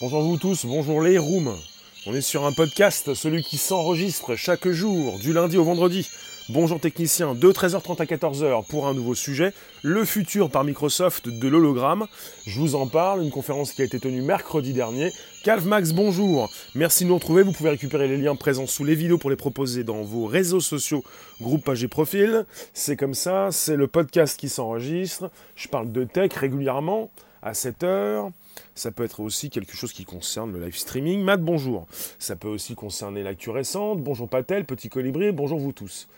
Bonjour vous tous, bonjour les rooms. On est sur un podcast, celui qui s'enregistre chaque jour, du lundi au vendredi. Bonjour technicien, de 13h30 à 14h pour un nouveau sujet, le futur par Microsoft de l'hologramme. Je vous en parle, une conférence qui a été tenue mercredi dernier. Calv Max, bonjour. Merci de nous retrouver. Vous pouvez récupérer les liens présents sous les vidéos pour les proposer dans vos réseaux sociaux, groupe, page et profil. C'est comme ça, c'est le podcast qui s'enregistre. Je parle de tech régulièrement à 7h. Ça peut être aussi quelque chose qui concerne le live streaming. Matt, bonjour. Ça peut aussi concerner l'actu récente. Bonjour Patel, petit colibri, bonjour vous tous.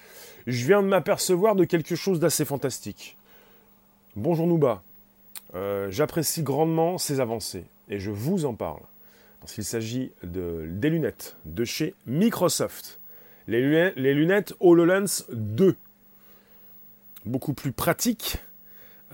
Je viens de m'apercevoir de quelque chose d'assez fantastique. Bonjour Nouba. Euh, j'apprécie grandement ces avancées et je vous en parle. Parce qu'il s'agit de, des lunettes de chez Microsoft. Les lunettes, les HoloLens 2. Beaucoup plus pratiques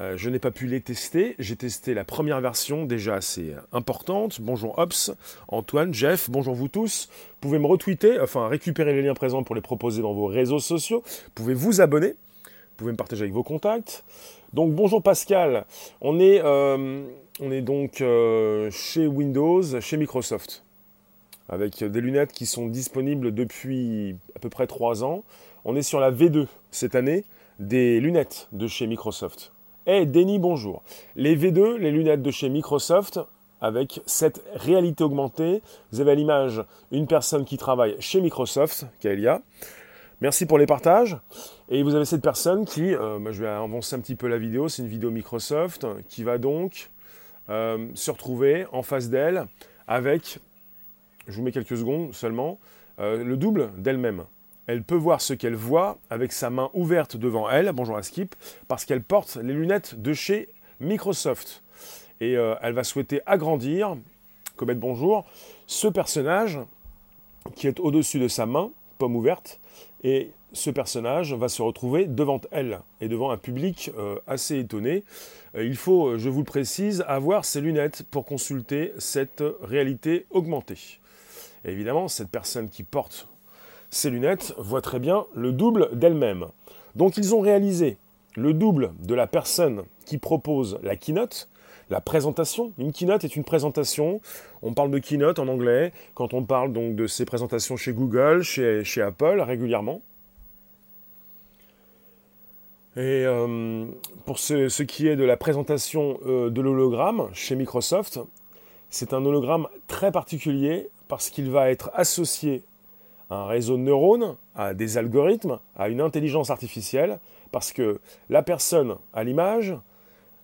euh, je n'ai pas pu les tester. J'ai testé la première version, déjà assez importante. Bonjour Ops, Antoine, Jeff, bonjour vous tous. Vous pouvez me retweeter, enfin récupérer les liens présents pour les proposer dans vos réseaux sociaux. Vous pouvez vous abonner. Vous pouvez me partager avec vos contacts. Donc bonjour Pascal. On est, euh, donc euh, chez Windows, chez Microsoft. Avec des lunettes qui sont disponibles depuis à peu près 3 ans. On est sur la V2 cette année des lunettes de chez Microsoft. Eh, Denis, bonjour. Les V2, les lunettes de chez Microsoft, avec cette réalité augmentée. Vous avez à l'image une personne qui travaille chez Microsoft, Kaelia. Merci pour les partages. Et vous avez cette personne qui, euh, bah, je vais avancer un petit peu la vidéo, c'est une vidéo Microsoft, qui va donc euh, se retrouver en face d'elle avec, je vous mets quelques secondes seulement, euh, le double d'elle-même elle peut voir ce qu'elle voit avec sa main ouverte devant elle, bonjour à Skip, parce qu'elle porte les lunettes de chez Microsoft. Et euh, elle va souhaiter agrandir, Comet bonjour, ce personnage qui est au-dessus de sa main, pomme ouverte, et ce personnage va se retrouver devant elle et devant un public euh, assez étonné. Euh, il faut, je vous le précise, avoir ses lunettes pour consulter cette réalité augmentée. évidemment, cette personne qui porte ces lunettes voient très bien le double d'elles-mêmes. Donc ils ont réalisé le double de la personne qui propose la keynote, la présentation. Une keynote est une présentation. On parle de keynote en anglais quand on parle donc de ces présentations chez Google, chez, Apple régulièrement. Et euh, pour ce, qui est de la présentation euh, de l'hologramme chez Microsoft, c'est un hologramme très particulier parce qu'il va être associé un réseau de neurones, à des algorithmes, à une intelligence artificielle, parce que la personne à l'image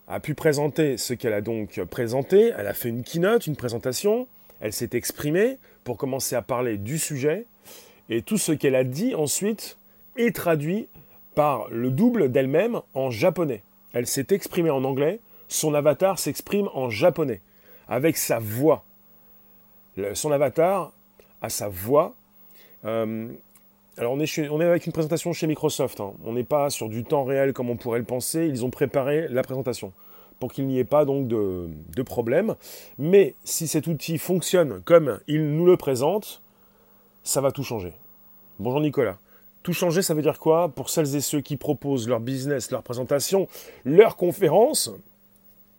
a pu présenter ce qu'elle a donc présenté, elle a fait une keynote, une présentation, elle s'est exprimée pour commencer à parler du sujet, et tout ce qu'elle a dit ensuite est traduit par le double d'elle-même en japonais. Elle s'est exprimée en anglais, son avatar s'exprime en japonais, avec sa voix. son avatar a sa voix euh, alors on est, avec une présentation chez Microsoft, hein. on n'est pas sur du temps réel comme on pourrait le penser, ils ont préparé la présentation pour qu'il n'y ait pas donc de, de, problème. Mais si cet outil fonctionne comme il nous le présente, ça va tout changer. Bonjour Nicolas. Tout changer, ça veut dire quoi Pour celles et ceux qui proposent leur business, leur présentation, leur conférence,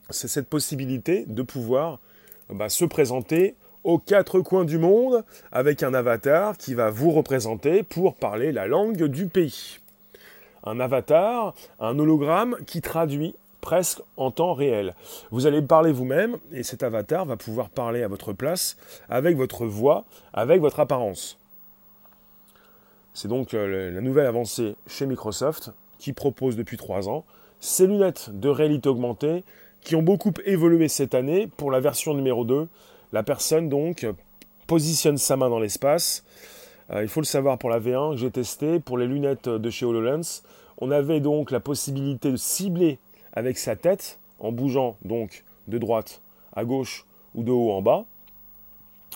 c'est cette possibilité de pouvoir bah, se présenter aux quatre coins du monde avec un avatar qui va vous représenter pour parler la langue du pays. Un avatar, un hologramme qui traduit presque en temps réel. Vous allez parler vous-même et cet avatar va pouvoir parler à votre place avec votre voix, avec votre apparence. C'est donc euh, la nouvelle avancée chez Microsoft qui propose depuis trois ans ces lunettes de réalité augmentée qui ont beaucoup évolué cette année pour la version numéro 2 la personne donc positionne sa main dans l'espace. Euh, il faut le savoir pour la V1 que j'ai testé, pour les lunettes de chez HoloLens, on avait donc la possibilité de cibler avec sa tête en bougeant donc de droite à gauche ou de haut en bas.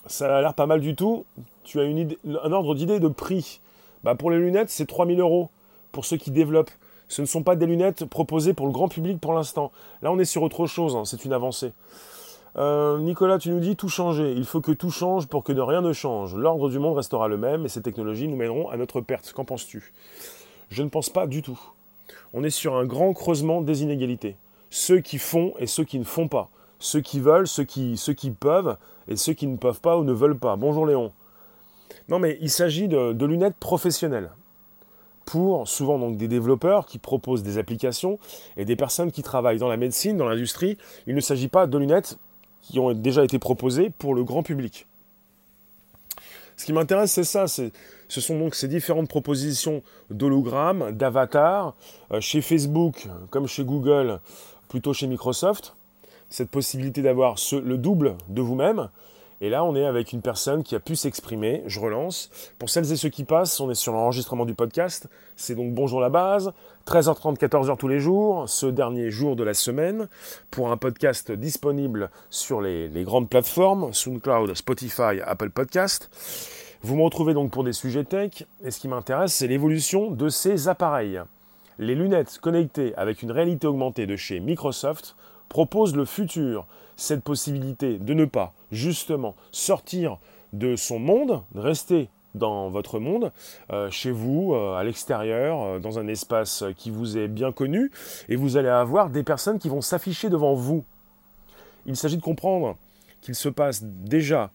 Ça a l'air pas mal du tout. Tu as un ordre d'idée de prix. Bah pour les lunettes, c'est 3000 euros pour ceux qui développent. Ce ne sont pas des lunettes proposées pour le grand public pour l'instant. Là, on est sur autre chose, hein. c'est une avancée. Euh, Nicolas, tu nous dis tout changer. Il faut que tout change pour que de rien ne change. L'ordre du monde restera le même et ces technologies nous mèneront à notre perte. Qu'en penses-tu? Je ne pense pas du tout. On est sur un grand creusement des inégalités. Ceux qui font et ceux qui ne font pas. ceux qui veulent, ceux qui, ceux qui peuvent, et ceux qui ne peuvent pas ou ne veulent pas. Bonjour Léon. Non mais il s'agit de, lunettes professionnelles pour souvent donc des développeurs qui proposent des applications et des personnes qui travaillent dans la médecine, dans l'industrie. Il ne s'agit pas de lunettes qui ont déjà été proposées pour le grand public. Ce qui m'intéresse, c'est ça. Ce sont donc ces différentes propositions d'hologrammes, d'avatars, euh, chez Facebook comme chez Google, plutôt chez Microsoft. Cette possibilité d'avoir le double de vous-même. Et là, on est avec une personne qui a pu s'exprimer. Je relance. Pour celles et ceux qui passent, on est sur l'enregistrement du podcast. C'est donc Bonjour la base. 13h30, 14h tous les jours, ce dernier jour de la semaine, pour un podcast disponible sur les, grandes plateformes, SoundCloud, Spotify, Apple Podcast. Vous me retrouvez donc pour des sujets tech, et ce qui m'intéresse, c'est l'évolution de ces appareils. Les lunettes connectées avec une réalité augmentée de chez Microsoft proposent le futur, cette possibilité de ne pas, justement, sortir de son monde, de rester dans votre monde, euh, chez vous, euh, à l'extérieur, euh, dans un espace qui vous est bien connu, et vous allez avoir des personnes qui vont s'afficher devant vous. Il s'agit de comprendre qu'il se passe déjà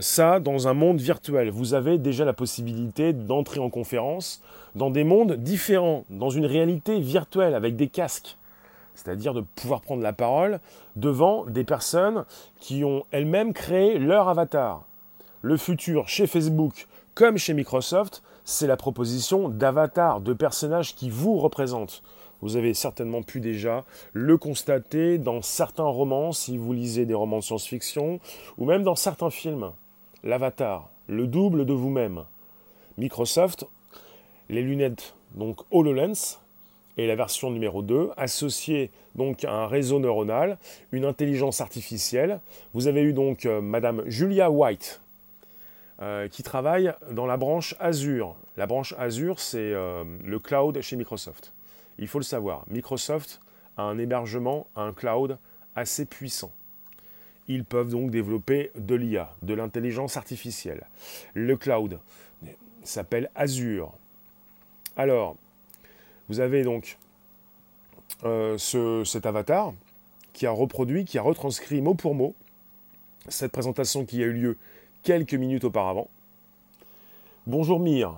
ça dans un monde virtuel. Vous avez déjà la possibilité d'entrer en conférence dans des mondes différents, dans une réalité virtuelle, avec des casques. C'est-à-dire de pouvoir prendre la parole devant des personnes qui ont elles-mêmes créé leur avatar le futur chez Facebook comme chez Microsoft, c'est la proposition d'avatars, de personnages qui vous représentent. Vous avez certainement pu déjà le constater dans certains romans, si vous lisez des romans de science-fiction, ou même dans certains films. L'avatar, le double de vous-même. Microsoft, les lunettes, donc HoloLens, et la version numéro 2, associée donc à un réseau neuronal, une intelligence artificielle. Vous avez eu donc euh, Madame Julia White, euh, qui travaille dans la branche Azure. La branche Azure, c'est euh, le cloud chez Microsoft. Il faut le savoir, Microsoft a un hébergement, un cloud assez puissant. Ils peuvent donc développer de l'IA, de l'intelligence artificielle. Le cloud s'appelle Azure. Alors, vous avez donc euh, cet avatar qui a reproduit, qui a retranscrit mot pour mot cette présentation qui a eu lieu quelques minutes auparavant. Bonjour Mire.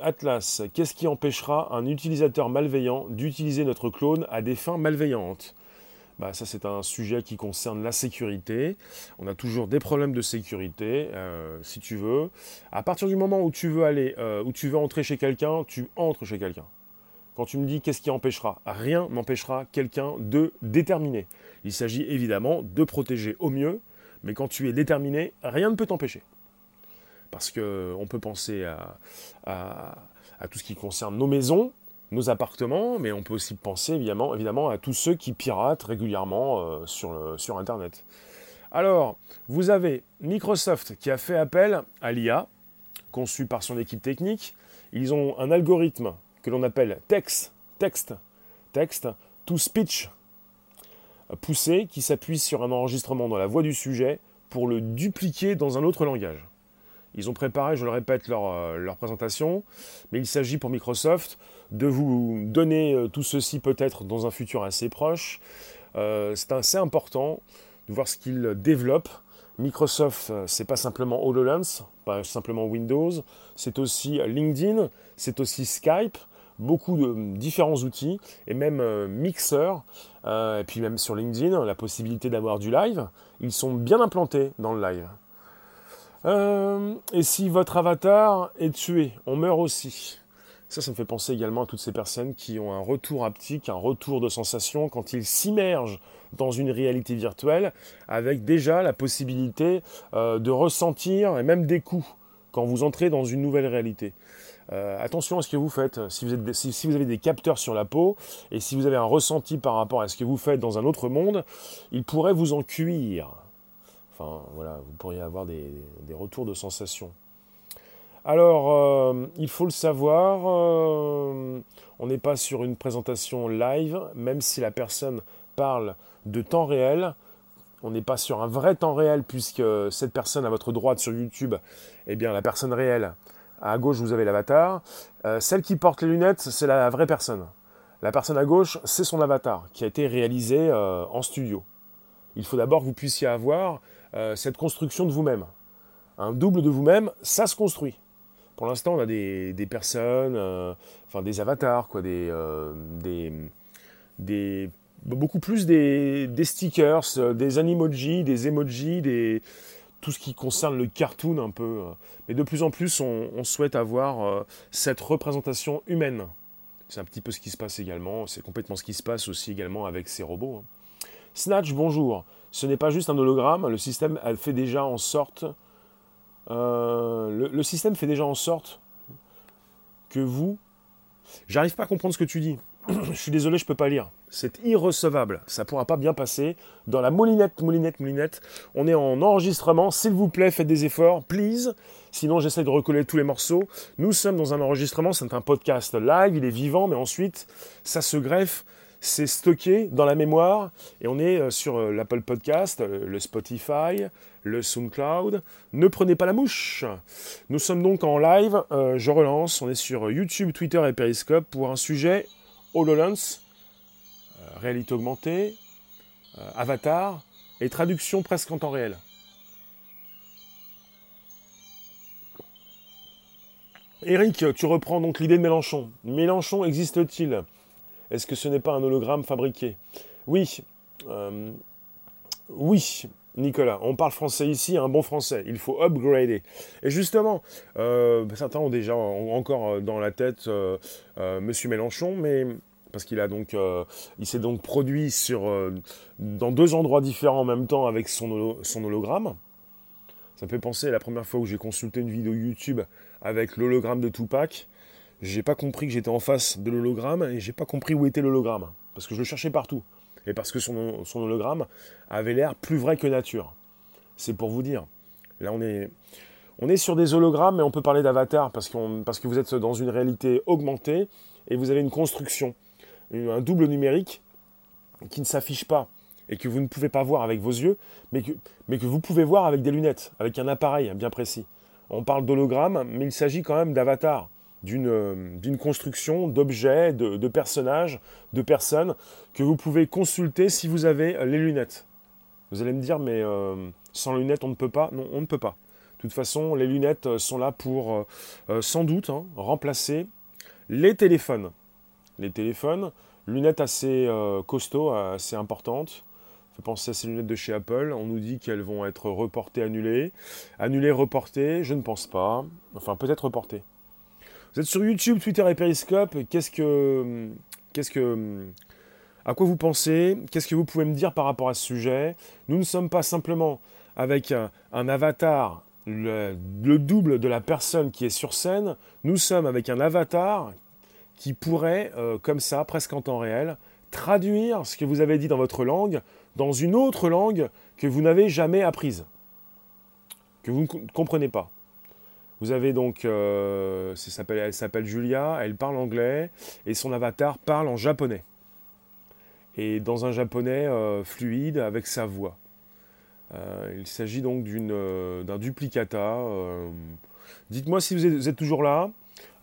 Atlas, qu'est-ce qui empêchera un utilisateur malveillant d'utiliser notre clone à des fins malveillantes? Bah, ça c'est un sujet qui concerne la sécurité. On a toujours des problèmes de sécurité, euh, si tu veux. À partir du moment où tu veux aller, euh, où tu veux entrer chez quelqu'un, tu entres chez quelqu'un. Quand tu me dis qu'est-ce qui empêchera, rien n'empêchera quelqu'un de déterminer. Il s'agit évidemment de protéger au mieux mais quand tu es déterminé, rien ne peut t'empêcher. Parce qu'on peut penser à, tout ce qui concerne nos maisons, nos appartements, mais on peut aussi penser évidemment, à tous ceux qui piratent régulièrement euh, sur, sur Internet. Alors, vous avez Microsoft qui a fait appel à l'IA, conçu par son équipe technique. Ils ont un algorithme que l'on appelle text, text, text to speech poussé qui s'appuie sur un enregistrement dans la voix du sujet pour le dupliquer dans un autre langage. Ils ont préparé, je le répète, leur, euh, leur présentation, mais il s'agit pour Microsoft de vous donner euh, tout ceci peut-être dans un futur assez proche. Euh, c'est assez important de voir ce qu'ils développent. Microsoft, c'est pas simplement HoloLens, pas simplement Windows, c'est aussi LinkedIn, c'est aussi Skype, beaucoup de différents outils, et même euh, Mixer, euh, et puis même sur LinkedIn, la possibilité d'avoir du live. Ils sont bien implantés dans le live. Euh, et si votre avatar est tué, on meurt aussi. Ça, ça me fait penser également à toutes ces personnes qui ont un retour haptique, un retour de sensation quand ils s'immergent dans une réalité virtuelle, avec déjà la possibilité de ressentir et même des coups quand vous entrez dans une nouvelle réalité. Euh, attention à ce que vous faites. Si vous, êtes, si, vous, avez des capteurs sur la peau et si vous avez un ressenti par rapport à ce que vous faites dans un autre monde, il pourrait vous en cuire. Enfin, voilà, vous pourriez avoir des, retours de sensations. Alors, euh, il faut le savoir, euh, on n'est pas sur une présentation live, même si la personne parle de temps réel. On n'est pas sur un vrai temps réel puisque cette personne à votre droite sur YouTube, eh bien la personne réelle à gauche, vous avez l'avatar. Euh, celle qui porte les lunettes, c'est la vraie personne. La personne à gauche, c'est son avatar, qui a été réalisé euh, en studio. Il faut d'abord que vous puissiez avoir euh, cette construction de vous-même. Un double de vous-même, ça se construit. Pour l'instant, on a des, personnes, euh, enfin des avatars, quoi, des, des, beaucoup plus des, stickers, des animojis, des emojis, des, tout ce qui concerne le cartoon un peu. Mais de plus en plus, on, souhaite avoir cette représentation humaine. C'est un petit peu ce qui se passe également, c'est complètement ce qui se passe aussi également avec ces robots. Hein. Snatch, bonjour. Ce n'est pas juste un hologramme, le système fait déjà en sorte. Euh, le, système fait déjà en sorte que vous. J'arrive pas à comprendre ce que tu dis. je suis désolé, je peux pas lire. C'est irrecevable. Ça pourra pas bien passer. Dans la moulinette, moulinette, moulinette, on est en enregistrement. S'il vous plaît, faites des efforts, please. Sinon, j'essaie de recoller tous les morceaux. Nous sommes dans un enregistrement. C'est un podcast live. Il est vivant, mais ensuite, ça se greffe c'est stocké dans la mémoire et on est euh, sur euh, l'Apple Podcast, euh, le Spotify, le SoundCloud. Ne prenez pas la mouche. Nous sommes donc en live. je relance. On est sur YouTube, Twitter et Periscope pour un sujet HoloLens, réalité augmentée, avatar et traduction presque en temps réel. Eric, tu reprends donc l'idée de Mélenchon. Mélenchon existe-t-il? Est-ce que ce n'est pas un hologramme fabriqué? Oui. Euh, oui, Nicolas, on parle français ici, un bon français. Il faut upgrader. Et justement, euh, certains ont déjà encore euh, dans la tête Monsieur Mélenchon, mais parce qu'il a donc, il s'est donc produit dans deux endroits différents en même temps avec son, son hologramme. Ça me fait penser à la première fois où j'ai consulté une vidéo YouTube avec l'hologramme de Tupac j'ai pas compris que j'étais en face de l'hologramme et j'ai pas compris où était l'hologramme. Parce que je le cherchais partout. Et parce que son, hologramme avait l'air plus vrai que nature. C'est pour vous dire. Là, on est, on est sur des hologrammes, mais on peut parler d'avatar parce, parce que vous êtes dans une réalité augmentée et vous avez une construction, un double numérique qui ne s'affiche pas et que vous ne pouvez pas voir avec vos yeux, mais que, mais que vous pouvez voir avec des lunettes, avec un appareil bien précis. On parle d'hologramme, mais il s'agit quand même d'avatar. Euh, d'une construction d'objets, de, personnages, de personnes que vous pouvez consulter si vous avez les lunettes. Vous allez me dire, mais euh, sans lunettes, on ne peut pas Non, on ne peut pas. De toute façon, les lunettes sont là pour, euh, sans doute, hein, remplacer les téléphones. Les téléphones, lunettes assez costauds, assez importantes. fait penser à ces lunettes de chez Apple. On nous dit qu'elles vont être reportées, annulées. Annulées, reportées, je ne pense pas. Enfin, peut-être reportées. Vous êtes sur YouTube, Twitter et Periscope. Qu'est-ce que, qu'est-ce que, à quoi vous pensez? Qu'est-ce que vous pouvez me dire par rapport à ce sujet? Nous ne sommes pas simplement avec un, avatar, le, double de la personne qui est sur scène. Nous sommes avec un avatar qui pourrait, euh, comme ça, presque en temps réel, traduire ce que vous avez dit dans votre langue dans une autre langue que vous n'avez jamais apprise, que vous ne comprenez pas. Vous avez donc, euh, elle s'appelle Julia, elle parle anglais et son avatar parle en japonais. Et dans un japonais euh, fluide avec sa voix. Euh, il s'agit donc d'un duplicata. Dites-moi si vous êtes, toujours là.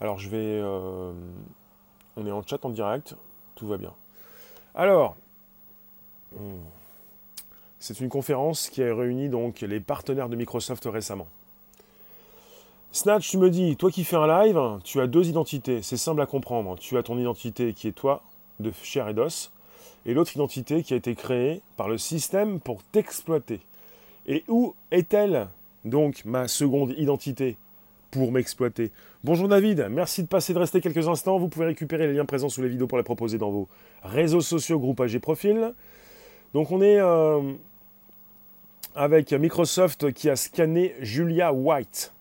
Alors je vais... on est en chat en direct. Tout va bien. Alors, hmm, c'est une conférence qui a réuni donc les partenaires de Microsoft récemment. Snatch, tu me dis, toi qui fais un live, tu as deux identités. C'est simple à comprendre. Tu as ton identité qui est toi, de chair et d'os, et l'autre identité qui a été créée par le système pour t'exploiter. Et où est-elle, donc, ma seconde identité pour m'exploiter? Bonjour David, merci de passer de rester quelques instants. Vous pouvez récupérer les liens présents sous les vidéos pour les proposer dans vos réseaux sociaux, groupe AG Profil. Donc on est euh, avec Microsoft qui a scanné Julia White.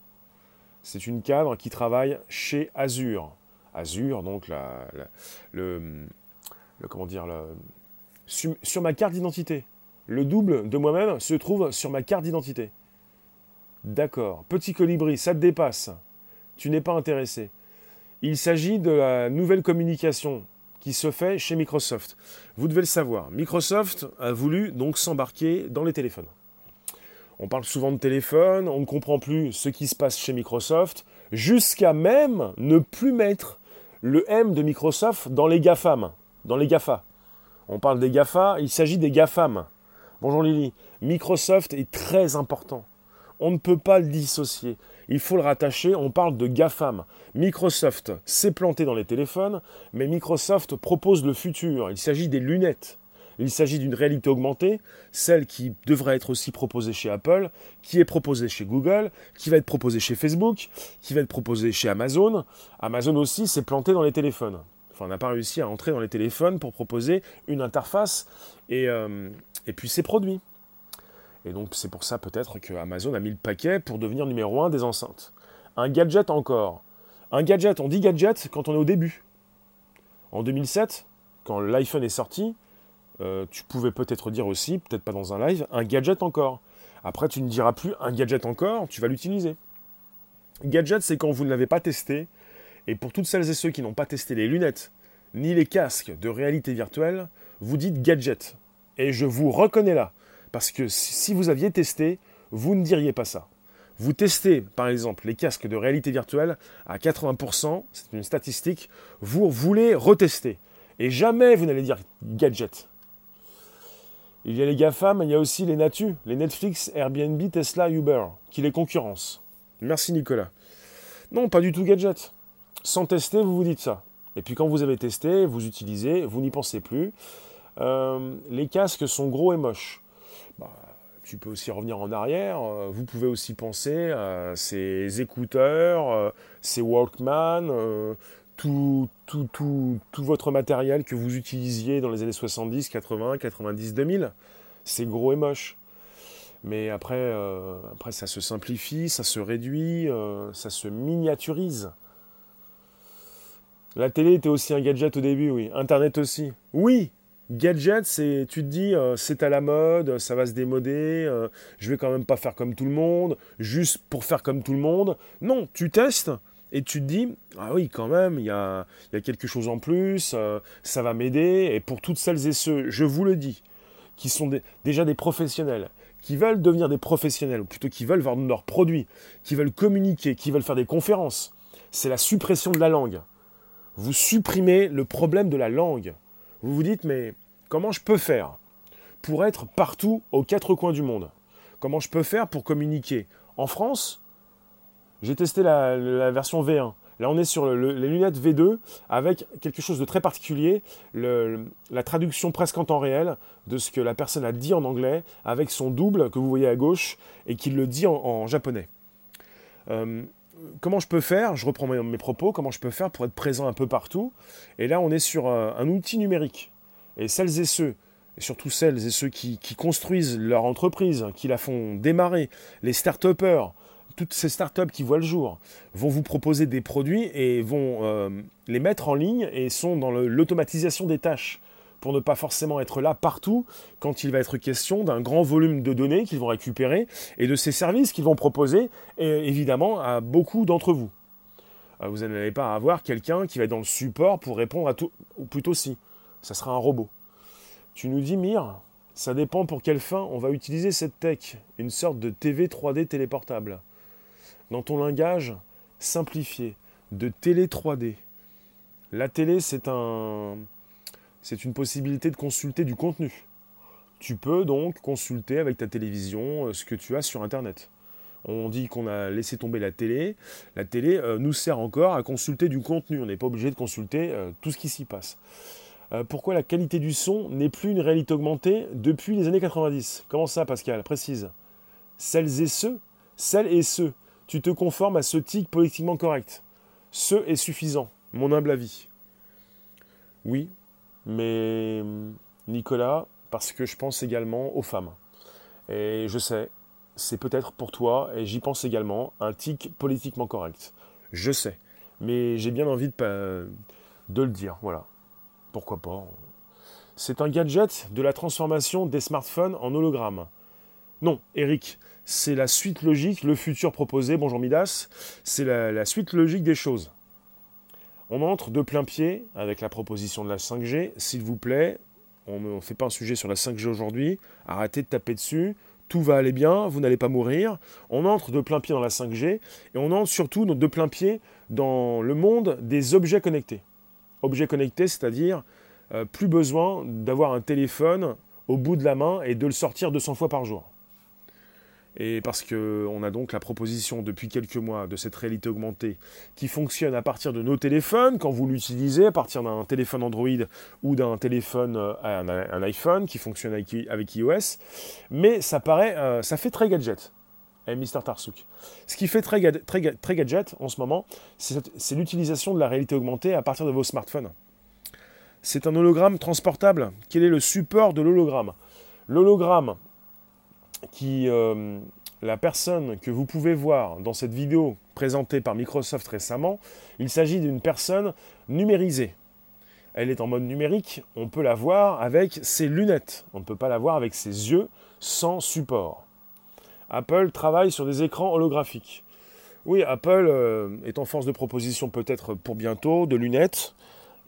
C'est une cadre qui travaille chez Azure. Azure, donc le, comment dire, sur, ma carte d'identité. Le double de moi-même se trouve sur ma carte d'identité. D'accord. Petit colibri, ça te dépasse. Tu n'es pas intéressé. Il s'agit de la nouvelle communication qui se fait chez Microsoft. Vous devez le savoir. Microsoft a voulu donc s'embarquer dans les téléphones. On parle souvent de téléphone, on ne comprend plus ce qui se passe chez Microsoft, jusqu'à même ne plus mettre le M de Microsoft dans les GAFAM, dans les GAFA. On parle des GAFA, il s'agit des GAFAM. Bonjour Lily. Microsoft est très important. On ne peut pas le dissocier. Il faut le rattacher, on parle de GAFAM. Microsoft s'est planté dans les téléphones, mais Microsoft propose le futur. Il s'agit des lunettes. Il s'agit d'une réalité augmentée, celle qui devrait être aussi proposée chez Apple, qui est proposée chez Google, qui va être proposée chez Facebook, qui va être proposée chez Amazon. Amazon aussi s'est planté dans les téléphones. Enfin, on n'a pas réussi à entrer dans les téléphones pour proposer une interface et, euh, et puis ses produits. Et donc c'est pour ça peut-être que Amazon a mis le paquet pour devenir numéro un des enceintes. Un gadget encore. Un gadget, on dit gadget quand on est au début. En 2007, quand l'iPhone est sorti, euh, tu pouvais peut-être dire aussi, peut-être pas dans un live, un gadget encore. Après, tu ne diras plus un gadget encore, tu vas l'utiliser. Gadget, c'est quand vous ne l'avez pas testé. Et pour toutes celles et ceux qui n'ont pas testé les lunettes, ni les casques de réalité virtuelle, vous dites gadget. Et je vous reconnais là. Parce que si vous aviez testé, vous ne diriez pas ça. Vous testez, par exemple, les casques de réalité virtuelle à 80%, c'est une statistique, vous voulez retester. Et jamais vous n'allez dire gadget. Il y a les GAFAM, il y a aussi les Natu, les Netflix, Airbnb, Tesla, Uber, qui les concurrencent. Merci Nicolas. Non, pas du tout gadget. Sans tester, vous vous dites ça. Et puis quand vous avez testé, vous utilisez, vous n'y pensez plus. Euh, les casques sont gros et moches. Bah, tu peux aussi revenir en arrière. Euh, vous pouvez aussi penser à ces écouteurs, euh, ces Walkman, tout, votre matériel que vous utilisiez dans les années 70, 80, 90, 2000. C'est gros et moche. Mais après, euh, après, ça se simplifie, ça se réduit, euh, ça se miniaturise. La télé était aussi un gadget au début, oui. Internet aussi. Oui, gadget, c'est, tu te dis, euh, c'est à la mode, ça va se démoder, je vais quand même pas faire comme tout le monde, juste pour faire comme tout le monde. Non, tu testes, et tu te dis, ah oui, quand même, il y a, quelque chose en plus, euh, ça va m'aider. Et pour toutes celles et ceux, je vous le dis, qui sont déjà des professionnels, qui veulent devenir des professionnels, ou plutôt qui veulent vendre leurs produits, qui veulent communiquer, qui veulent faire des conférences, c'est la suppression de la langue. Vous supprimez le problème de la langue. Vous vous dites, mais comment je peux faire pour être partout aux quatre coins du monde? Comment je peux faire pour communiquer en France j'ai testé la, version V1. Là, on est sur les lunettes V2 avec quelque chose de très particulier, la traduction presque en temps réel de ce que la personne a dit en anglais avec son double que vous voyez à gauche et qui le dit en, japonais. Euh, comment je peux faire? Je reprends mes, propos. Comment je peux faire pour être présent un peu partout? Et là, on est sur un, outil numérique. Et celles et ceux, et surtout celles et ceux qui, qui construisent leur entreprise, qui la font démarrer, les start-upers, toutes ces startups qui voient le jour vont vous proposer des produits et vont euh, les mettre en ligne et sont dans l'automatisation des tâches pour ne pas forcément être là partout quand il va être question d'un grand volume de données qu'ils vont récupérer et de ces services qu'ils vont proposer évidemment à beaucoup d'entre vous. Euh, vous n'allez pas avoir quelqu'un qui va être dans le support pour répondre à tout, ou plutôt si, ça sera un robot. Tu nous dis, Mire, ça dépend pour quelle fin on va utiliser cette tech, une sorte de TV 3D téléportable dans ton langage simplifié de télé 3D. La télé, c'est un, c'est une possibilité de consulter du contenu. Tu peux donc consulter avec ta télévision euh, ce que tu as sur Internet. On dit qu'on a laissé tomber la télé. La télé euh, nous sert encore à consulter du contenu. On n'est pas obligé de consulter euh, tout ce qui s'y passe. pourquoi la qualité du son n'est plus une réalité augmentée depuis les années 90 Comment ça, Pascal? Précise. Celles et ceux, celles et ceux tu te conformes à ce tic politiquement correct. Ce est suffisant, mon humble avis. Oui, mais Nicolas, parce que je pense également aux femmes. Et je sais, c'est peut-être pour toi, et j'y pense également, un tic politiquement correct. Je sais, mais j'ai bien envie de, de le dire, voilà. Pourquoi pas? C'est un gadget de la transformation des smartphones en hologramme. Non, Eric, c'est la suite logique, le futur proposé, bonjour Midas, c'est la, suite logique des choses. On entre de plein pied avec la proposition de la 5G, s'il vous plaît, on ne fait pas un sujet sur la 5G aujourd'hui, arrêtez de taper dessus, tout va aller bien, vous n'allez pas mourir. On entre de plein pied dans la 5G et on entre surtout de plein pied dans le monde des objets connectés. Objets connectés, c'est-à-dire euh, plus besoin d'avoir un téléphone au bout de la main et de le sortir 200 fois par jour. Et parce qu'on a donc la proposition depuis quelques mois de cette réalité augmentée qui fonctionne à partir de nos téléphones, quand vous l'utilisez, à partir d'un téléphone Android ou d'un téléphone, euh, un, iPhone qui fonctionne avec, iOS. Mais ça paraît, euh, ça fait très gadget. Eh, Mister Tarsouk. Ce qui fait très, très, très gadget en ce moment, c'est l'utilisation de la réalité augmentée à partir de vos smartphones. C'est un hologramme transportable. Quel est le support de l'hologramme? L'hologramme qui, euh, la personne que vous pouvez voir dans cette vidéo présentée par Microsoft récemment, il s'agit d'une personne numérisée. Elle est en mode numérique, on peut la voir avec ses lunettes, on ne peut pas la voir avec ses yeux sans support. Apple travaille sur des écrans holographiques. Oui, Apple euh, est en force de proposition peut-être pour bientôt de lunettes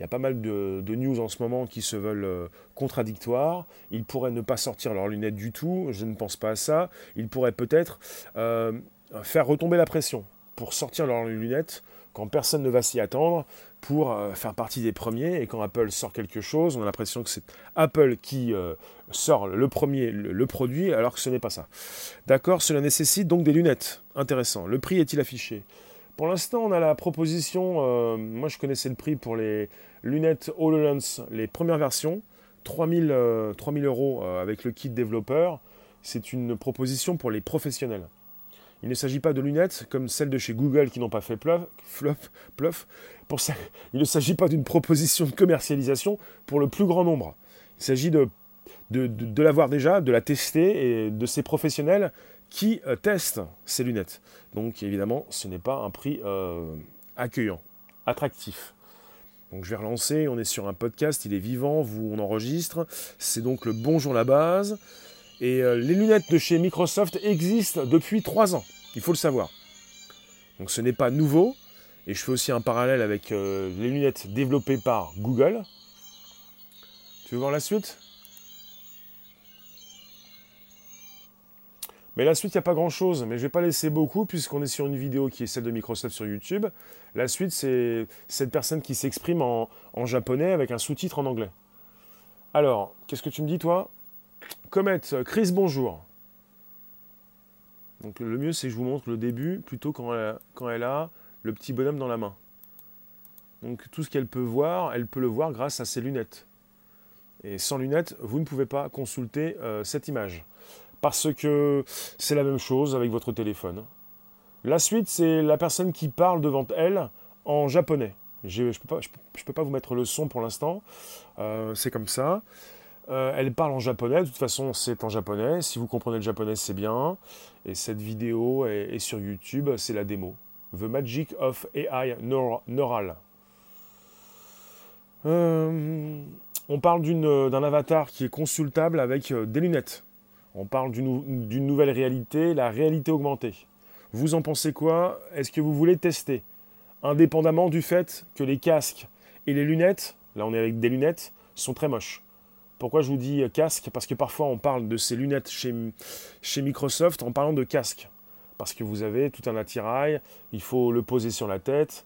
il y a pas mal de, news en ce moment qui se veulent euh, contradictoires. Ils pourraient ne pas sortir leurs lunettes du tout, je ne pense pas à ça. Ils pourraient peut-être euh, faire retomber la pression pour sortir leurs lunettes quand personne ne va s'y attendre, pour euh, faire partie des premiers. Et quand Apple sort quelque chose, on a l'impression que c'est Apple qui sort le premier le, produit, alors que ce n'est pas ça. D'accord, cela nécessite donc des lunettes. Intéressant. Le prix est-il affiché? Pour l'instant, on a la proposition, moi je connaissais le prix pour les, lunettes HoloLens, les premières versions, 3000, 3000 euh, euros euh, avec le kit développeur. C'est une proposition pour les professionnels. Il ne s'agit pas de lunettes comme celles de chez Google qui n'ont pas fait pluf, flop, pluff. Pour ça, il ne s'agit pas d'une proposition de commercialisation pour le plus grand nombre. Il s'agit de, de, l'avoir déjà, de la tester et de ces professionnels qui euh, testent ces lunettes. Donc évidemment, ce n'est pas un prix accueillant, attractif. Donc je vais relancer, on est sur un podcast, il est vivant, vous on enregistre. C'est donc le bonjour la base. Et euh, les lunettes de chez Microsoft existent depuis trois ans, il faut le savoir. Donc ce n'est pas nouveau. Et je fais aussi un parallèle avec euh, les lunettes développées par Google. Tu veux voir la suite? Mais la suite, il n'y a pas grand-chose. Mais je ne vais pas laisser beaucoup puisqu'on est sur une vidéo qui est celle de Microsoft sur YouTube. La suite, c'est cette personne qui s'exprime en, japonais avec un sous-titre en anglais. Alors, qu'est-ce que tu me dis, toi? Comet, Chris, bonjour. Donc le mieux, c'est que je vous montre le début plutôt quand elle, a le petit bonhomme dans la main. Donc tout ce qu'elle peut voir, elle peut le voir grâce à ses lunettes. Et sans lunettes, vous ne pouvez pas consulter euh, cette image parce que c'est la même chose avec votre téléphone. La suite, c'est la personne qui parle devant elle en japonais. Je ne peux, peux, pas vous mettre le son pour l'instant, euh, c'est comme ça. Euh, elle parle en japonais, de toute façon c'est en japonais, si vous comprenez le japonais c'est bien. Et cette vidéo est, sur YouTube, c'est la démo. The Magic of AI Neural. Euh, on parle d'un avatar qui est consultable avec des lunettes. On parle d'une nouvelle réalité, la réalité augmentée. Vous en pensez quoi? Est-ce que vous voulez tester? Indépendamment du fait que les casques et les lunettes, là on est avec des lunettes, sont très moches. Pourquoi je vous dis casque? Parce que parfois on parle de ces lunettes chez, chez Microsoft en parlant de casque. Parce que vous avez tout un attirail, il faut le poser sur la tête,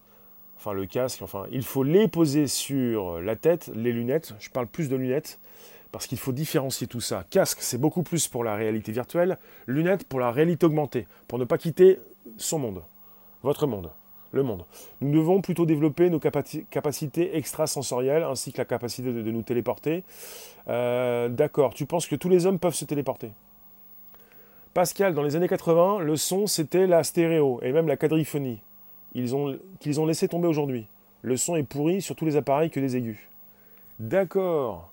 enfin le casque, enfin il faut les poser sur la tête, les lunettes, je parle plus de lunettes, parce qu'il faut différencier tout ça. Casque, c'est beaucoup plus pour la réalité virtuelle, lunettes pour la réalité augmentée, pour ne pas quitter son monde, votre monde, le monde. Nous devons plutôt développer nos capacités extrasensorielles ainsi que la capacité de, nous téléporter. Euh, d'accord, tu penses que tous les hommes peuvent se téléporter? Pascal, dans les années 80, le son c'était la stéréo et même la quadriphonie. Ils ont, qu'ils ont laissé tomber aujourd'hui. Le son est pourri sur tous les appareils que les aigus. D'accord.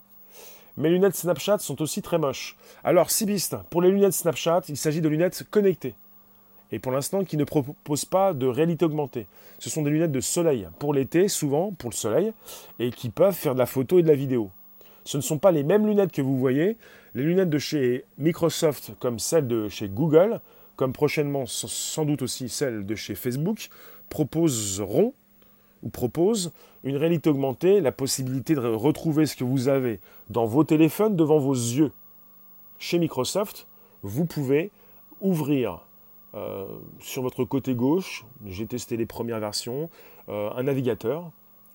Mes lunettes Snapchat sont aussi très moches. Alors, Sibiste, pour les lunettes Snapchat, il s'agit de lunettes connectées. Et pour l'instant, qui ne proposent pas de réalité augmentée. Ce sont des lunettes de soleil, pour l'été, souvent, pour le soleil, et qui peuvent faire de la photo et de la vidéo. Ce ne sont pas les mêmes lunettes que vous voyez. Les lunettes de chez Microsoft, comme celles de chez Google, comme prochainement sans doute aussi celles de chez Facebook, proposeront propose une réalité augmentée, la possibilité de retrouver ce que vous avez dans vos téléphones devant vos yeux. Chez Microsoft, vous pouvez ouvrir euh, sur votre côté gauche, j'ai testé les premières versions, euh, un navigateur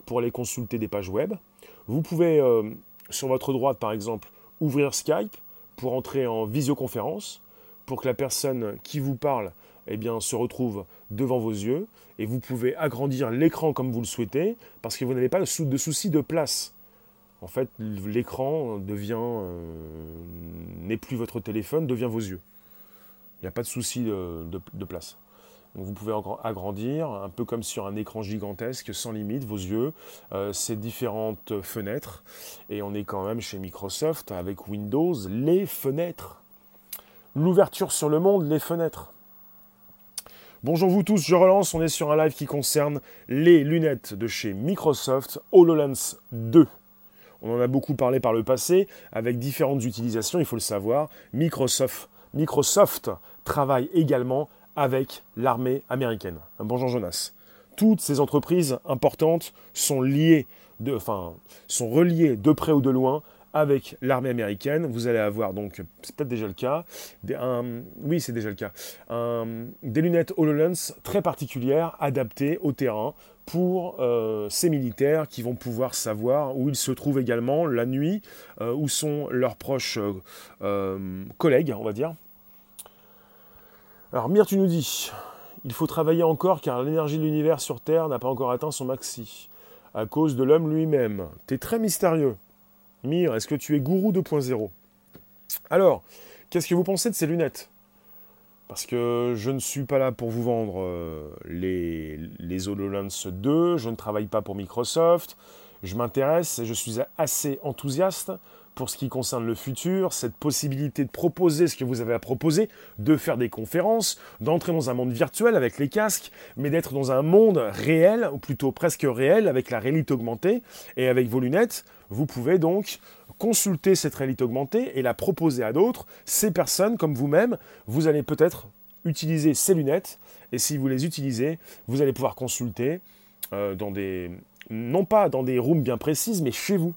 pour aller consulter des pages web. Vous pouvez, euh, sur votre droite par exemple, ouvrir Skype pour entrer en visioconférence, pour que la personne qui vous parle eh bien, se retrouve devant vos yeux, et vous pouvez agrandir l'écran comme vous le souhaitez, parce que vous n'avez pas de souci de place. En fait, l'écran devient euh, n'est plus votre téléphone, devient vos yeux. Il n'y a pas de souci de place vous pouvez agrandir, un peu comme sur un écran gigantesque, sans limite, vos yeux, euh, ces différentes fenêtres. Et on est quand même chez Microsoft avec Windows, les fenêtres. L'ouverture sur le monde, les fenêtres. Bonjour vous tous, je relance, on est sur un live qui concerne les lunettes de chez Microsoft HoloLens 2. On en a beaucoup parlé par le passé, avec différentes utilisations, il faut le savoir. Microsoft, travaille également avec l'armée américaine. Bonjour Jonas. Toutes ces entreprises importantes sont liées, enfin, sont reliées de près ou de loin avec l'armée américaine. Vous allez avoir donc, c'est peut-être déjà le cas, des, oui c'est déjà le cas, des lunettes HoloLens très particulières adaptées au terrain pour euh, ces militaires qui vont pouvoir savoir où ils se trouvent également la nuit, euh, où sont leurs proches euh, collègues, on va dire, alors Mire, tu nous dis, il faut travailler encore car l'énergie de l'univers sur Terre n'a pas encore atteint son maxi, à cause de l'homme lui-même. T'es très mystérieux. Mire, est-ce que tu es gourou 2.0 Alors, qu'est-ce que vous pensez de ces lunettes? Parce que je ne suis pas là pour vous vendre euh, les, les HoloLens 2, je ne travaille pas pour Microsoft, je m'intéresse et je suis assez enthousiaste pour ce qui concerne le futur, cette possibilité de proposer ce que vous avez à proposer, de faire des conférences, d'entrer dans un monde virtuel avec les casques, mais d'être dans un monde réel, ou plutôt presque réel, avec la réalité augmentée, et avec vos lunettes, vous pouvez donc consulter cette réalité augmentée et la proposer à d'autres. Ces personnes, comme vous-même, vous allez peut-être utiliser ces lunettes, et si vous les utilisez, vous allez pouvoir consulter euh, dans des... non pas dans des rooms bien précises, mais chez vous.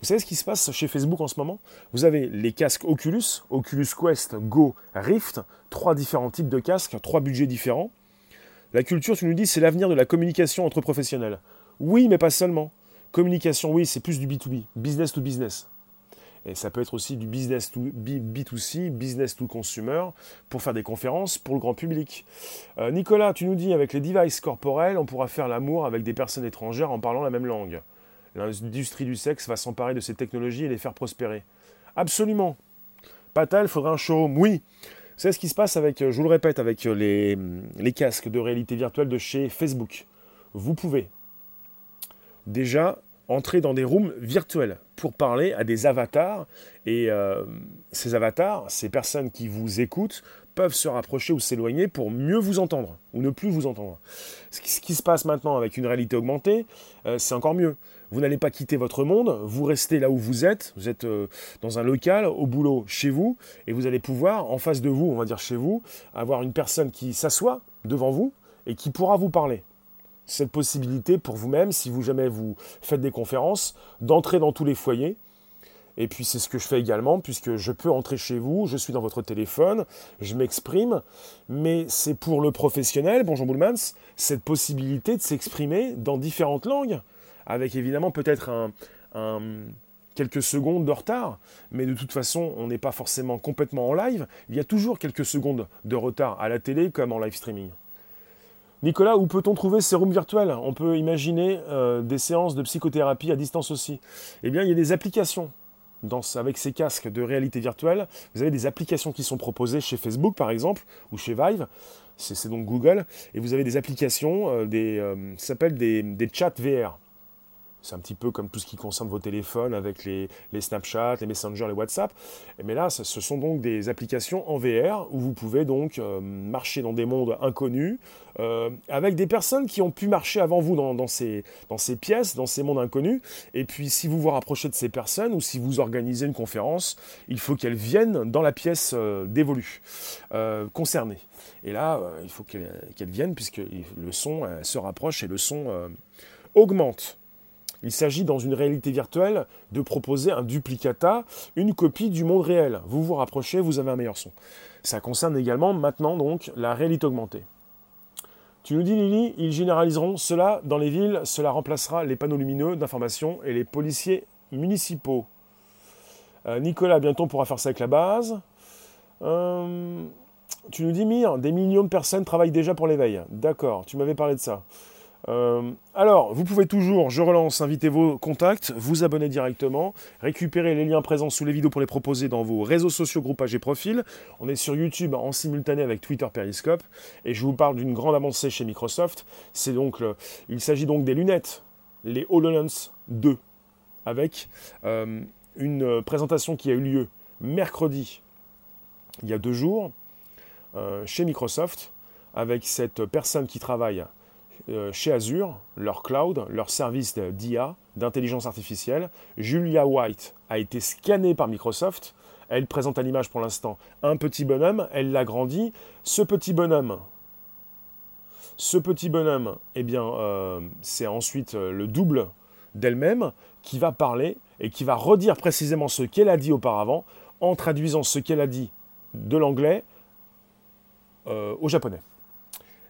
Vous savez ce qui se passe chez Facebook en ce moment? Vous avez les casques Oculus, Oculus Quest, Go, Rift, trois différents types de casques, trois budgets différents. La culture, tu nous dis, c'est l'avenir de la communication entre professionnels. Oui, mais pas seulement. Communication, oui, c'est plus du B2B, business to business. Et ça peut être aussi du business to B2C, business to consumer, pour faire des conférences pour le grand public. Euh, Nicolas, tu nous dis, avec les devices corporels, on pourra faire l'amour avec des personnes étrangères en parlant la même langue. L'industrie du sexe va s'emparer de ces technologies et les faire prospérer. Absolument. Patal, il faudrait un showroom. Oui. C'est ce qui se passe avec, je vous le répète, avec les, les casques de réalité virtuelle de chez Facebook. Vous pouvez déjà entrer dans des rooms virtuels pour parler à des avatars. Et euh, ces avatars, ces personnes qui vous écoutent, peuvent se rapprocher ou s'éloigner pour mieux vous entendre ou ne plus vous entendre. Ce qui, se passe maintenant avec une réalité augmentée, euh, c'est encore mieux. Vous n'allez pas quitter votre monde, vous restez là où vous êtes, vous êtes euh, dans un local, au boulot, chez vous, et vous allez pouvoir, en face de vous, on va dire chez vous, avoir une personne qui s'assoit devant vous et qui pourra vous parler. Cette possibilité pour vous-même, si vous jamais vous faites des conférences, d'entrer dans tous les foyers. Et puis c'est ce que je fais également, puisque je peux entrer chez vous, je suis dans votre téléphone, je m'exprime, mais c'est pour le professionnel, bonjour Boulmans, cette possibilité de s'exprimer dans différentes langues avec évidemment peut-être quelques secondes de retard, mais de toute façon, on n'est pas forcément complètement en live. Il y a toujours quelques secondes de retard à la télé comme en live streaming. Nicolas, où peut-on trouver ces rooms virtuels? On peut imaginer euh, des séances de psychothérapie à distance aussi. Eh bien, il y a des applications avec ces casques de réalité virtuelle. Vous avez des applications qui sont proposées chez Facebook, par exemple, ou chez Vive. C'est donc Google. Et vous avez des applications, euh, des, euh, ça s'appelle des, des chats VR. C'est un petit peu comme tout ce qui concerne vos téléphones avec les, les Snapchat, les Messenger, les WhatsApp. Mais là, ce sont donc des applications en VR où vous pouvez donc euh, marcher dans des mondes inconnus euh, avec des personnes qui ont pu marcher avant vous dans, ces, dans ces pièces, dans ces mondes inconnus. Et puis, si vous vous rapprochez de ces personnes ou si vous organisez une conférence, il faut qu'elles viennent dans la pièce euh, dévolue, concernée. Et là, il faut qu'elles viennent puisque le son se rapproche et le son augmente. Il s'agit dans une réalité virtuelle de proposer un duplicata, une copie du monde réel. Vous vous rapprochez, vous avez un meilleur son. Ça concerne également maintenant donc la réalité augmentée. Tu nous dis Lily, ils généraliseront cela dans les villes, cela remplacera les panneaux lumineux d'information et les policiers municipaux. Euh, Nicolas, bientôt on pourra faire ça avec la base. Euh, tu nous dis, Mire, des millions de personnes travaillent déjà pour l'éveil. D'accord, tu m'avais parlé de ça. Euh, alors, vous pouvez toujours, je relance, inviter vos contacts, vous abonner directement, récupérer les liens présents sous les vidéos pour les proposer dans vos réseaux sociaux, groupages et profils. On est sur YouTube en simultané avec Twitter Periscope et je vous parle d'une grande avancée chez Microsoft. Il s'agit donc des lunettes, les HoloLens 2, avec euh, une présentation qui a eu lieu mercredi, il y a deux jours, euh, chez Microsoft, avec cette personne qui travaille euh, chez Azure, leur cloud, leur service d'IA, d'intelligence artificielle. Julia White a été scannée par Microsoft. Elle présente à l'image pour l'instant un petit bonhomme. Elle l'agrandit. Ce petit bonhomme, ce petit bonhomme, eh bien, euh, c'est ensuite euh, le double d'elle-même qui va parler et qui va redire précisément ce qu'elle a dit auparavant en traduisant ce qu'elle a dit de l'anglais au japonais.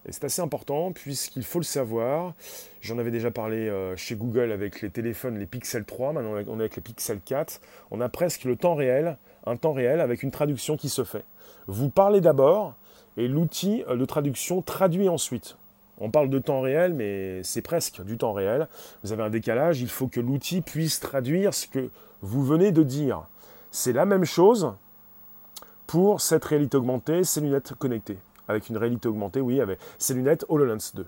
Et c'est assez important puisqu'il faut le savoir. J'en avais déjà parlé euh, chez Google avec les téléphones, les Pixel 3, maintenant on est avec les Pixel 4. On a presque le temps réel, un temps réel avec une traduction qui se fait. Vous parlez d'abord et l'outil de traduction traduit ensuite. On parle de temps réel, mais c'est presque du temps réel. Vous avez un décalage, il faut que l'outil puisse traduire ce que vous venez de dire. C'est la même chose pour cette réalité augmentée, ces lunettes connectées avec une réalité augmentée, oui, avec ces lunettes HoloLens 2.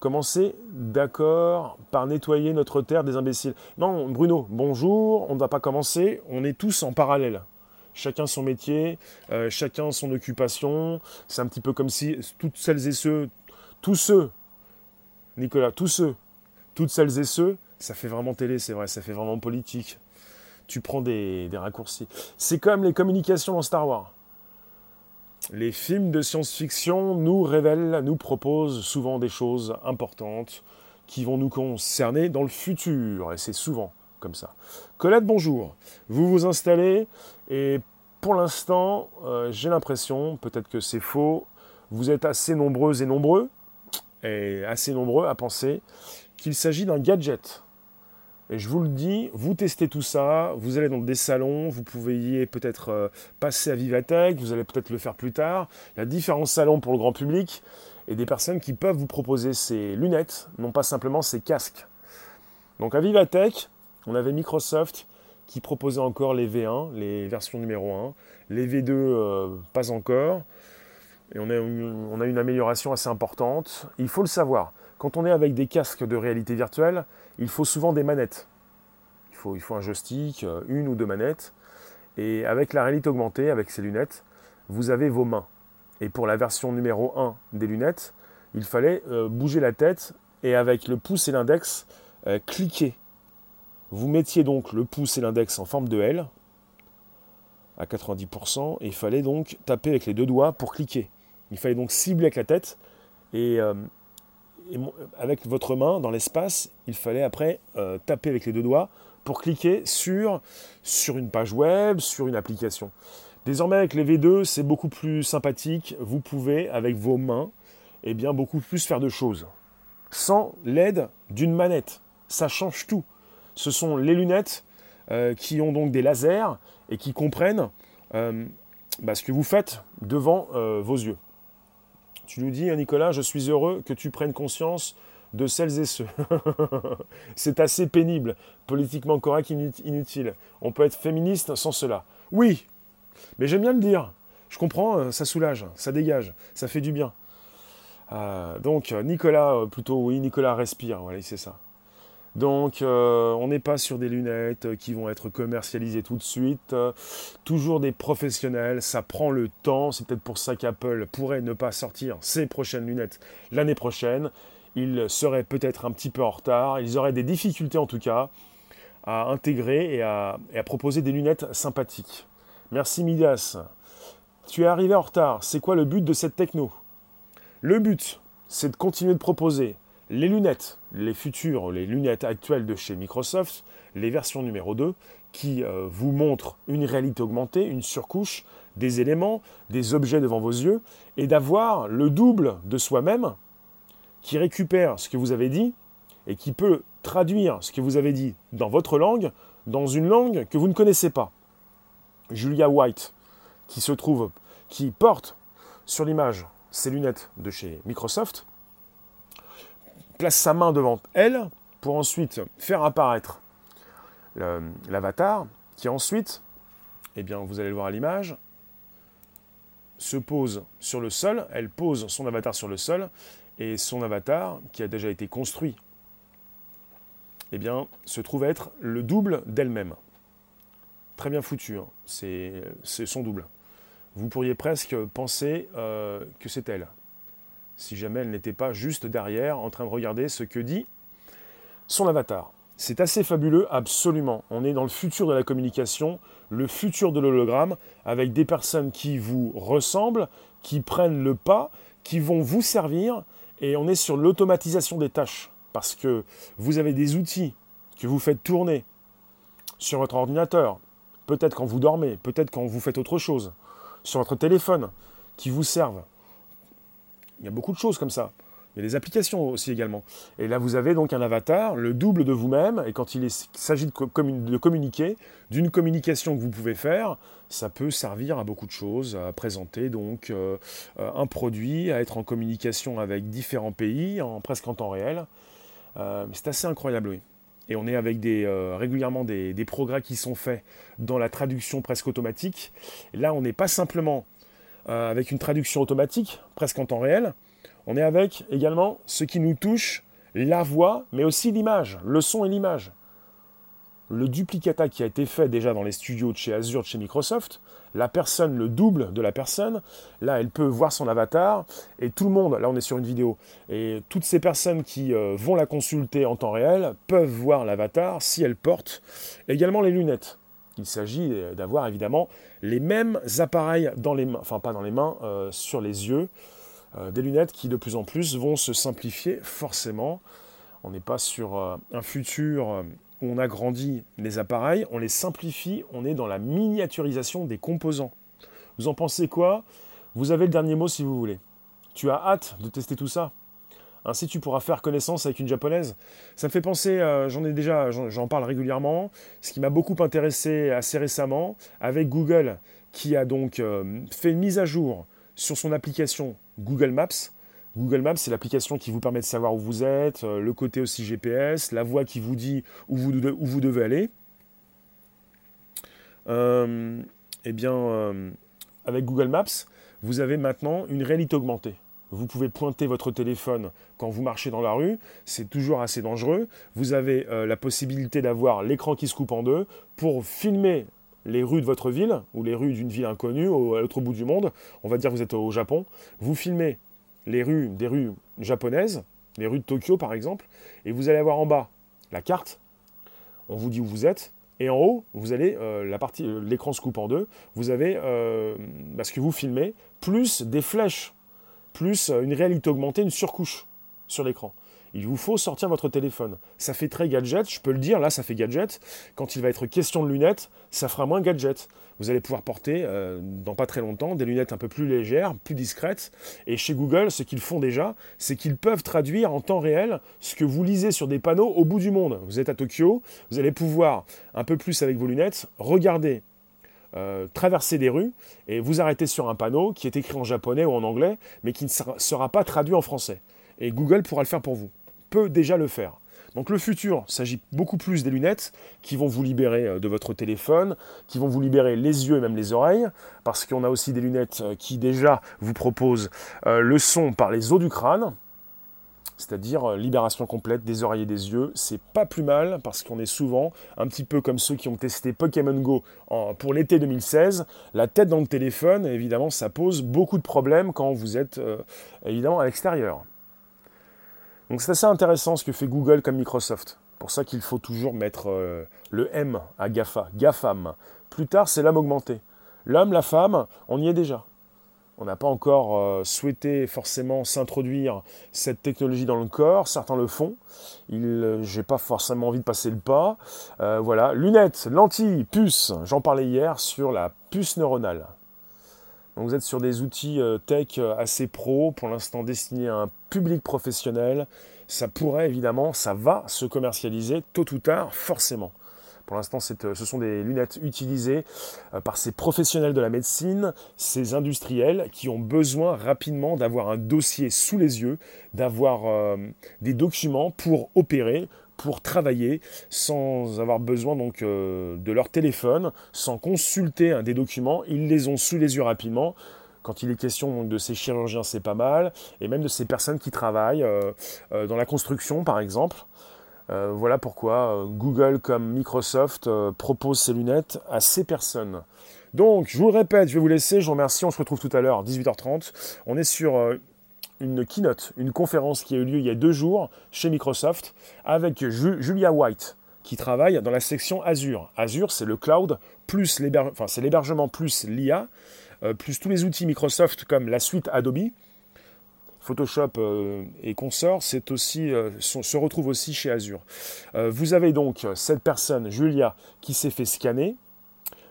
Commencez, d'accord, par nettoyer notre terre des imbéciles. Non, Bruno, bonjour, on ne va pas commencer, on est tous en parallèle. Chacun son métier, euh, chacun son occupation. C'est un petit peu comme si toutes celles et ceux, tous ceux, Nicolas, tous ceux, toutes celles et ceux, ça fait vraiment télé, c'est vrai, ça fait vraiment politique. Tu prends des, des raccourcis. C'est comme les communications dans Star Wars. Les films de science-fiction nous révèlent, nous proposent souvent des choses importantes qui vont nous concerner dans le futur, et c'est souvent comme ça. Colette, bonjour. Vous vous installez, et pour l'instant, euh, j'ai l'impression, peut-être que c'est faux, vous êtes assez nombreux et nombreux, et assez nombreux à penser qu'il s'agit d'un gadget. Et je vous le dis, vous testez tout ça, vous allez dans des salons, vous pouvez peut-être euh, passer à Vivatech, vous allez peut-être le faire plus tard. Il y a différents salons pour le grand public et des personnes qui peuvent vous proposer ces lunettes, non pas simplement ces casques. Donc à Vivatech, on avait Microsoft qui proposait encore les V1, les versions numéro 1, les V2 euh, pas encore. Et on a, on a une amélioration assez importante. Il faut le savoir, quand on est avec des casques de réalité virtuelle, il faut souvent des manettes. Il faut, un joystick, euh, une ou deux manettes. Et avec la réalité augmentée, avec ces lunettes, vous avez vos mains. Et pour la version numéro 1 des lunettes, il fallait euh, bouger la tête et avec le pouce et l'index, euh, cliquer. Vous mettiez donc le pouce et l'index en forme de L à 90% et il fallait donc taper avec les deux doigts pour cliquer. Il fallait donc cibler avec la tête et avec votre main dans l'espace, il fallait après euh, taper avec les deux doigts pour cliquer sur, sur une page web, sur une application. Désormais avec les V2, c'est beaucoup plus sympathique. Vous pouvez, avec vos mains, eh bien, beaucoup plus faire de choses. Sans l'aide d'une manette. Ça change tout. Ce sont les lunettes euh, qui ont donc des lasers et qui comprennent euh, bah, ce que vous faites devant vos yeux. Tu nous dis, Nicolas, je suis heureux que tu prennes conscience de celles et ceux. c'est assez pénible, politiquement correct, inutile. On peut être féministe sans cela. Oui, mais j'aime bien le dire. Je comprends, euh, ça soulage, ça dégage, ça fait du bien. Euh, donc, Nicolas, euh, plutôt, oui, Nicolas respire, voilà, c'est ça. Donc euh, on n'est pas sur des lunettes qui vont être commercialisées tout de suite. toujours des professionnels, ça prend le temps. C'est peut-être pour ça qu'Apple pourrait ne pas sortir ses prochaines lunettes l'année prochaine. Ils seraient peut-être un petit peu en retard. Ils auraient des difficultés en tout cas à intégrer et à, et à proposer des lunettes sympathiques. Merci Midas. Tu es arrivé en retard. C'est quoi le but de cette techno? Le but, c'est de continuer de proposer les lunettes, les futures, les lunettes actuelles de chez Microsoft, les versions numéro 2, qui euh, vous montrent une réalité augmentée, une surcouche, des éléments, des objets devant vos yeux, et d'avoir le double de soi-même qui récupère ce que vous avez dit et qui peut traduire ce que vous avez dit dans votre langue, dans une langue que vous ne connaissez pas. Julia White, qui se trouve, qui porte sur l'image ses lunettes de chez Microsoft, place sa main devant elle pour ensuite faire apparaître l'avatar, qui ensuite, eh bien, vous allez le voir à l'image, se pose sur le sol, elle pose son avatar sur le sol, et son avatar, qui a déjà été construit, eh bien, se trouve être le double d'elle-même. Très bien foutu, hein. c'est son double. Vous pourriez presque penser euh, que c'est elle, si jamais elle n'était pas juste derrière en train de regarder ce que dit son avatar. C'est assez fabuleux, absolument. On est dans le futur de la communication, le futur de l'hologramme, avec des personnes qui vous ressemblent, qui prennent le pas, qui vont vous servir, et on est sur l'automatisation des tâches, parce que vous avez des outils que vous faites tourner sur votre ordinateur, peut-être quand vous dormez, peut-être quand vous faites autre chose, sur votre téléphone, qui vous servent. Il y a beaucoup de choses comme ça. Il y a des applications aussi également. Et là, vous avez donc un avatar, le double de vous-même, et quand il s'agit de, communiquer, d'une communication que vous pouvez faire, ça peut servir à beaucoup de choses, à présenter donc euh, un produit, à être en communication avec différents pays, en, presque en temps réel. Euh, c'est assez incroyable, oui. Et on est avec des, euh, régulièrement des, progrès qui sont faits dans la traduction presque automatique. Là, on n'est pas simplement avec une traduction automatique, presque en temps réel, on est avec également ce qui nous touche, la voix, mais aussi l'image, le son et l'image. Le duplicata qui a été fait déjà dans les studios de chez Azure, de chez Microsoft, la personne, le double de la personne, là elle peut voir son avatar, et tout le monde, là on est sur une vidéo, et toutes ces personnes qui euh, vont la consulter en temps réel peuvent voir l'avatar si elle porte également les lunettes. Il s'agit euh, d'avoir évidemment les mêmes appareils dans les mains, enfin pas dans les mains, euh, sur les yeux, euh, des lunettes qui de plus en plus vont se simplifier forcément. On n'est pas sur un futur où on agrandit les appareils, on les simplifie, on est dans la miniaturisation des composants. Vous en pensez quoi? Vous avez le dernier mot si vous voulez. Tu as hâte de tester tout ça? Ainsi, tu pourras faire connaissance avec une japonaise. Ça me fait penser, j'en ai déjà, j'en parle régulièrement. Ce qui m'a beaucoup intéressé assez récemment, avec Google, qui a donc fait une mise à jour sur son application Google Maps. Google Maps, c'est l'application qui vous permet de savoir où vous êtes, euh, le côté aussi GPS, la voie qui vous dit où vous, où vous devez aller. Euh, eh bien, euh, avec Google Maps, vous avez maintenant une réalité augmentée. Vous pouvez pointer votre téléphone quand vous marchez dans la rue, c'est toujours assez dangereux. Vous avez la possibilité d'avoir l'écran qui se coupe en deux pour filmer les rues de votre ville ou les rues d'une ville inconnue à l'autre bout du monde, on va dire que vous êtes au Japon, vous filmez les rues des rues japonaises, les rues de Tokyo par exemple, et vous allez avoir en bas la carte, on vous dit où vous êtes, et en haut, vous allez, euh, la partie, euh, l'écran se coupe en deux, vous avez euh, bah, ce que vous filmez, plus des flèches, plus une réalité augmentée, une surcouche sur l'écran il vous faut sortir votre téléphone. Ça fait très gadget, je peux le dire, là ça fait gadget. Quand il va être question de lunettes, ça fera moins gadget. Vous allez pouvoir porter euh, dans pas très longtemps des lunettes un peu plus légères, plus discrètes. Et chez Google, ce qu'ils font déjà, c'est qu'ils peuvent traduire en temps réel ce que vous lisez sur des panneaux au bout du monde. Vous êtes à Tokyo, vous allez pouvoir, un peu plus avec vos lunettes, regarder euh, traverser des rues et vous arrêter sur un panneau qui est écrit en japonais ou en anglais, mais qui ne sera pas traduit en français. Et Google pourra le faire pour vous peut déjà le faire. Donc le futur s'agit beaucoup plus des lunettes qui vont vous libérer euh, de votre téléphone, qui vont vous libérer les yeux et même les oreilles, parce qu'on a aussi des lunettes euh, qui déjà vous proposent le son par les os du crâne, c'est-à-dire libération complète des oreilles et des yeux. C'est pas plus mal parce qu'on est souvent un petit peu comme ceux qui ont testé Pokémon Go pour l'été 2016. La tête dans le téléphone, évidemment, ça pose beaucoup de problèmes quand vous êtes évidemment à l'extérieur. Donc c'est assez intéressant ce que fait Google comme Microsoft. Pour ça qu'il faut toujours mettre euh, le M à GAFA, GAFAM. Plus tard, c'est l'homme augmenté. L'homme, la femme, on y est déjà. On n'a pas encore euh, souhaité forcément s'introduire cette technologie dans le corps. Certains le font. Euh, Je n'ai pas forcément envie de passer le pas. voilà, lunettes, lentilles, puces. J'en parlais hier sur la puce neuronale. Donc vous êtes sur des outils euh, tech euh, assez pro, pour l'instant destinés à un public professionnel. Ça pourrait évidemment, ça va se commercialiser tôt ou tard, forcément. Pour l'instant, ce sont des lunettes utilisées par ces professionnels de la médecine, ces industriels qui ont besoin rapidement d'avoir un dossier sous les yeux, d'avoir des documents pour opérer, pour travailler sans avoir besoin donc euh, de leur téléphone, sans consulter des documents, ils les ont sous les yeux rapidement. Quand il est question de ces chirurgiens, c'est pas mal, et même de ces personnes qui travaillent euh, euh, dans la construction, par exemple. Voilà pourquoi Google comme Microsoft propose ces lunettes à ces personnes. Donc, je vous le répète, je vais vous laisser, je vous remercie, on se retrouve tout à l'heure, 18h30. On est sur une keynote, une conférence qui a eu lieu il y a deux jours chez Microsoft avec Julia White qui travaille dans la section Azure. Azure, c'est le cloud plus l'hébergement plus l'IA, euh, plus tous les outils Microsoft comme la suite Adobe. Photoshop euh, et consorts, c'est euh, se retrouve aussi chez Azure. vous avez donc cette personne, Julia, qui s'est fait scanner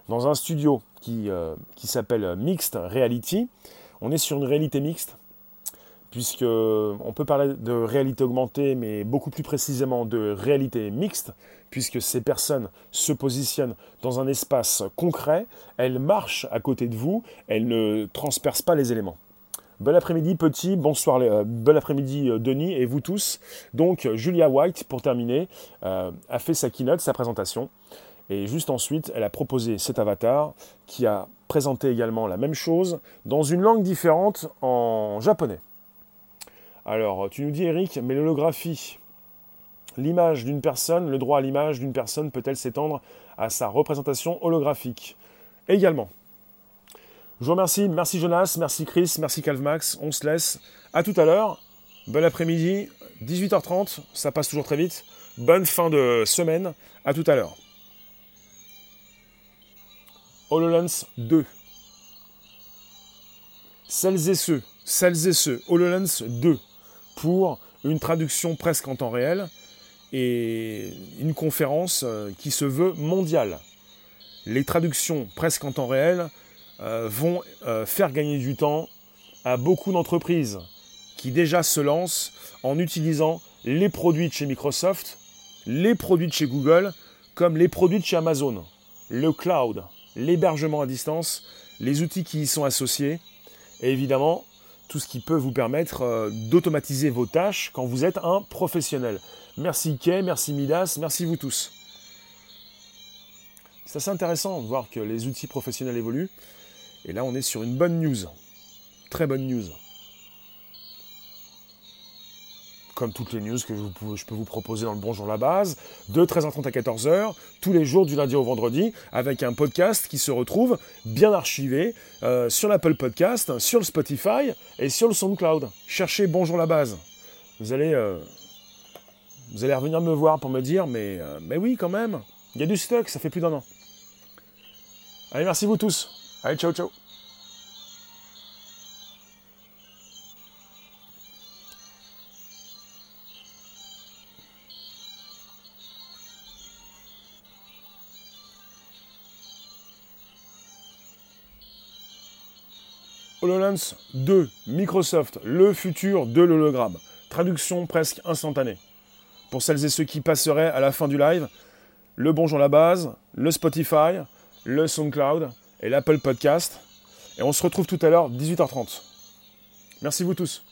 dans un studio qui, qui s'appelle Mixed Reality. On est sur une réalité mixte puisque on peut parler de réalité augmentée, mais beaucoup plus précisément de réalité mixte, puisque ces personnes se positionnent dans un espace concret, elles marchent à côté de vous, elles ne transpercent pas les éléments. Bon après-midi petit, bonsoir, euh, bon après-midi euh, Denis et vous tous. Donc Julia White, pour terminer, euh, a fait sa keynote, sa présentation. Et juste ensuite, elle a proposé cet avatar qui a présenté également la même chose dans une langue différente en japonais. Alors, tu nous dis, Eric, mais l'holographie, l'image d'une personne, le droit à l'image d'une personne peut-elle s'étendre à sa représentation holographique? Également. Je vous remercie. Merci Jonas, merci Chris, merci Calvmax. On se laisse. À tout à l'heure. Bon après-midi. 18h30. Ça passe toujours très vite. Bonne fin de semaine. À tout à l'heure. HoloLens 2. Celles et ceux, celles et ceux, HoloLens 2 pour une traduction presque en temps réel et une conférence euh, qui se veut mondiale. Les traductions presque en temps réel vont euh, faire gagner du temps à beaucoup d'entreprises qui déjà se lancent en utilisant les produits de chez Microsoft, les produits de chez Google, comme les produits de chez Amazon, le cloud, l'hébergement à distance, les outils qui y sont associés, et évidemment tout ce qui peut vous permettre euh, d'automatiser vos tâches quand vous êtes un professionnel. Merci Kay, merci Midas, merci vous tous. C'est assez intéressant de voir que les outils professionnels évoluent. Et là, on est sur une bonne news. Très bonne news. comme toutes les news que je, peux vous proposer dans le Bonjour la base, de 13h30 à 14h, tous les jours du lundi au vendredi, avec un podcast qui se retrouve bien archivé euh, sur l'Apple Podcast, sur le Spotify et sur le SoundCloud. Cherchez Bonjour la base. Vous allez, euh, vous allez revenir me voir pour me dire, mais, euh, mais oui, quand même, il y a du stock, ça fait plus d'un an. Allez, merci vous tous. Allez, ciao, ciao. HoloLens 2, Microsoft, le futur de l'hologramme. Traduction presque instantanée. Pour celles et ceux qui passeraient à la fin du live, le Bonjour la base, le Spotify, le SoundCloud et l'Apple Podcast. Et on se retrouve tout à l'heure, 18h30. Merci vous tous.